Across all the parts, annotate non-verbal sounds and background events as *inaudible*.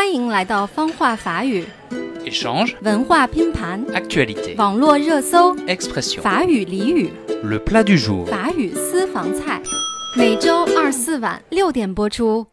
欢迎来到方话法语 Échange, 文化拼盘、actualité, 网络热搜、expression. 法语俚语、Le plat du jour. 法语私房菜，每周二四晚六点播出。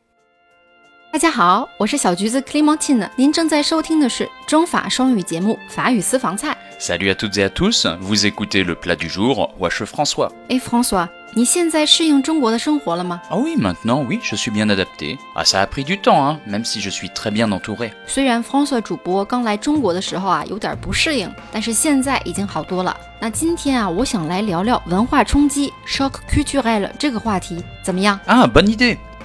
大家好，我是小橘子 Clementine，您正在收听的是中法双语节目《法语私房菜》。Salut à toutes et à tous, vous écoutez le plat du jour, wesh François. Et，François，你现在适应中国的生活了吗？Ah oui, maintenant, oui, je suis bien adapté. Ah, ça a pris du temps, hein, même si je suis très bien entouré. 虽然 François 主播刚来中国的时候啊有点不适应，但是现在已经好多了。那今天啊，我想来聊聊文化冲击 （shock culturel） 这个话题，怎么样？Ah, bonne idée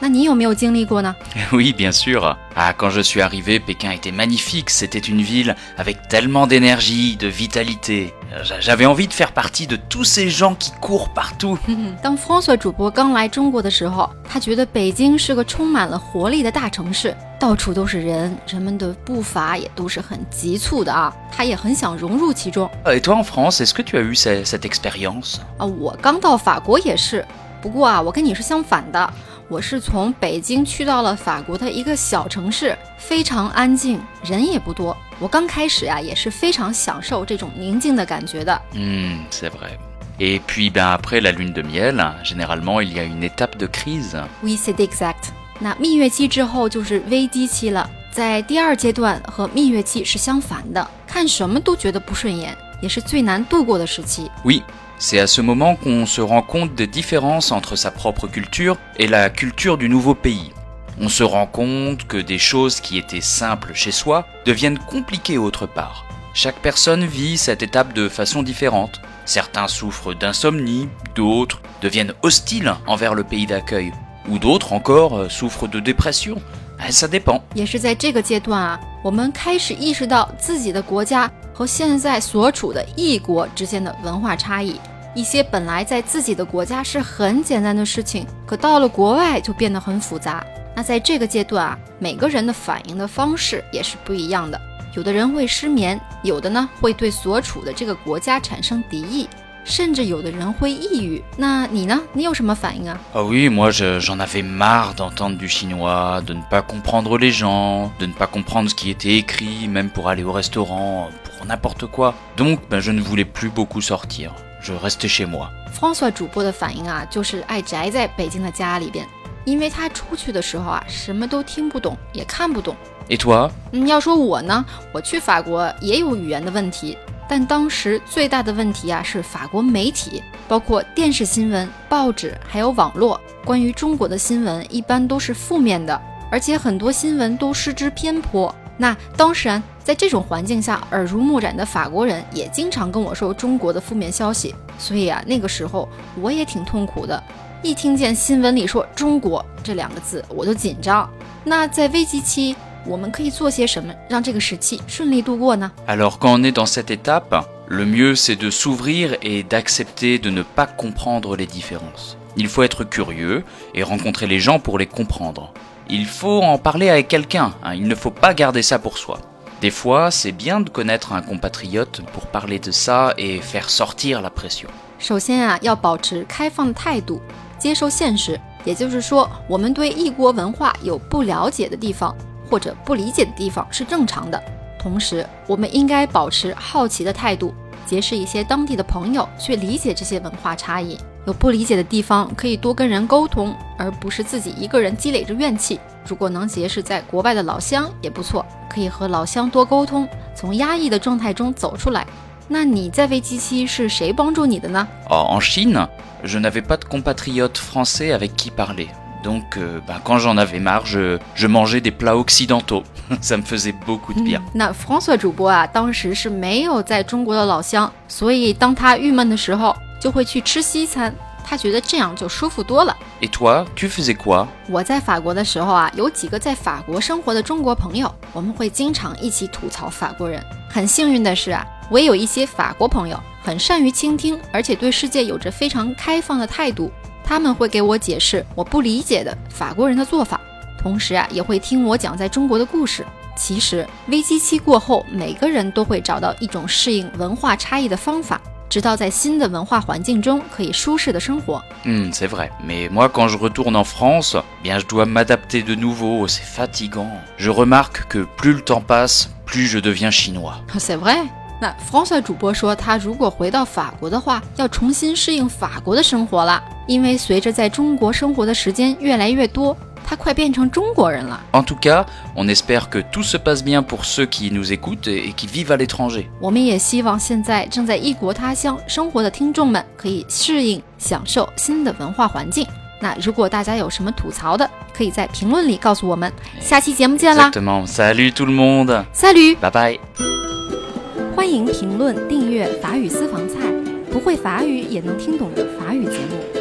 那你有没有经历过呢？ Oui, *laughs* bien sûr. Ah, quand je suis arrivé, Pékin était magnifique. C'était une ville avec tellement d'énergie, de vitalité. J'a- J'avais envie de faire partie de tous ces gens qui courent partout. *laughs* 当 François 主播刚来中国的时候，他觉得北京是个充满了活力的大城市，到处都是人，人们的步伐也都是很急促的啊。他也很想融入其中 Et toi en France, est-ce que tu as eu ce- cette expérience 啊。我刚到法国也是， 不过啊，我跟你是相反的，我是从北京去到了法国的一个小城市，非常安静，人也不多。我刚开始呀、也是非常享受这种宁静的感觉的。Hmm, c'est vrai. Et puis, ben après la lune de miel, généralement il y a une étape de crise. We said exact。那蜜月期之后就是危机期了，在第二阶段和蜜月期是相反的，看什么都觉得不顺眼，也是最难度过的时期。Oui, c'est à ce moment qu'on se rend compte des différences entre sa propre culture et la culture du nouveau pays. On se rend compte que des choses qui étaient simples chez soi deviennent compliquées autre part. Chaque personne vit cette étape de façon différente. Certains souffrent d'insomnie, d'autres deviennent hostiles envers le pays d'accueil, ou d'autres encore euh, souffrent de dépression. Ah, Ça dépend. 也是在这个阶段啊，我们开始意识到自己的国家 和现在所处的异国之间的文化差异。一些本来在自己的国家是很简单的事情，可到了国外就变得很复杂。那在这个阶段啊，每个人的反应的方式也是不一样的。有的人会失眠，有的呢会对所处的这个国家产生敌意，甚至有的人会抑郁。那你呢？你有什么反应啊？Ah oui, moi je- j'en avais marre d'entendre du chinois, de ne pas comprendre les gens, de ne pas comprendre ce qui était écrit, même pour aller au restaurant, n'importe quoi. Donc ben, je ne voulais plus beaucoup sortir. Je restais chez moi. François 主播的反应啊，就是爱宅在北京的家里边，因为他出去的时候啊，什么都听不懂，也看不懂。Et toi 嗯，要说我呢，我去法国也有语言的问题，但当时最大的问题啊是法国媒体，包括电视新闻、报纸还有网络，关于中国的新闻一般都是负面的，而且很多新闻都失之偏颇。那当然，在这种环境下，耳濡目染的法国人也经常跟我说中国的负面消息，所以啊，那个时候我也挺痛苦的。一听见新闻里说“中国”这两个字，我就紧张。那在危机期，我们可以做些什么，让这个时期顺利度过呢？Alors quand on est dans cette étape, le mieux c'est de s'ouvrir et d'accepter de ne pas comprendre les différences. Il faut être curieux et rencontrer les gens pour les comprendre. Il faut en parler avec quelqu'un, hein, il ne faut pas garder ça pour soi. Des fois, c'est bien de connaître un compatriote pour parler de ça et faire sortir la pression. 首先啊，要保持开放的态度，接受现实。也就是说，我们对异国文化有不了解的地方或者不理解的地方是正常的。同时，我们应该保持好奇的态度，结识一些当地的朋友，去理解这些文化差异。有不理解的地方，可以多跟人沟通，而不是自己一个人积累着怨气。如果能结识在国外的老乡也不错，可以和老乡多沟通，从压抑的状态中走出来。那你在危机期是谁帮助你的呢 en Chine, je n'avais pas de compatriotes français avec qui parler. Donc, euh, ben, quand j'en avais marre, je, je mangeais des plats occidentaux. Ça me faisait beaucoup de bien. 那 François 主播啊，当时是没有在中国的老乡，所以当他郁闷的时候，就会去吃西餐。他觉得这样就舒服多了。Et toi, tu faisais quoi 我在法国的时候啊，有几个在法国生活的中国朋友，我们会经常一起吐槽法国人。很幸运的是啊，我也有一些法国朋友，很善于倾听，而且对世界有着非常开放的态度。他们会给我解释我不理解的法国人的做法，同时啊，也会听我讲在中国的故事。其实危机期过后，每个人都会找到一种适应文化差异的方法。直到在新的文化环境中可以舒适的生活。嗯，c'est vrai. Mais moi, quand je retourne en France, bien, je dois m'adapter de nouveau. C'est fatigant. Je remarque que plus le temps passe, plus je deviens chinois. C'est vrai. 那 France 主播说，他如果回到法国的话，要重新适应法国的生活了，因为随着在中国生活的时间越来越多。En tout cas, on espère que tout se passe bien pour ceux qui nous écoutent et qui vivent à l'étranger. 我们也希望现在正在异国他乡生活的听众们可以适应、享受新的文化环境。那如果大家有什么吐槽的，可以在评论里告诉我们。下期节目见啦！Exactement. Salut tout le monde. Salut. Bye bye. 欢迎评论、订阅法语私房菜，不会法语也能听懂的法语节目。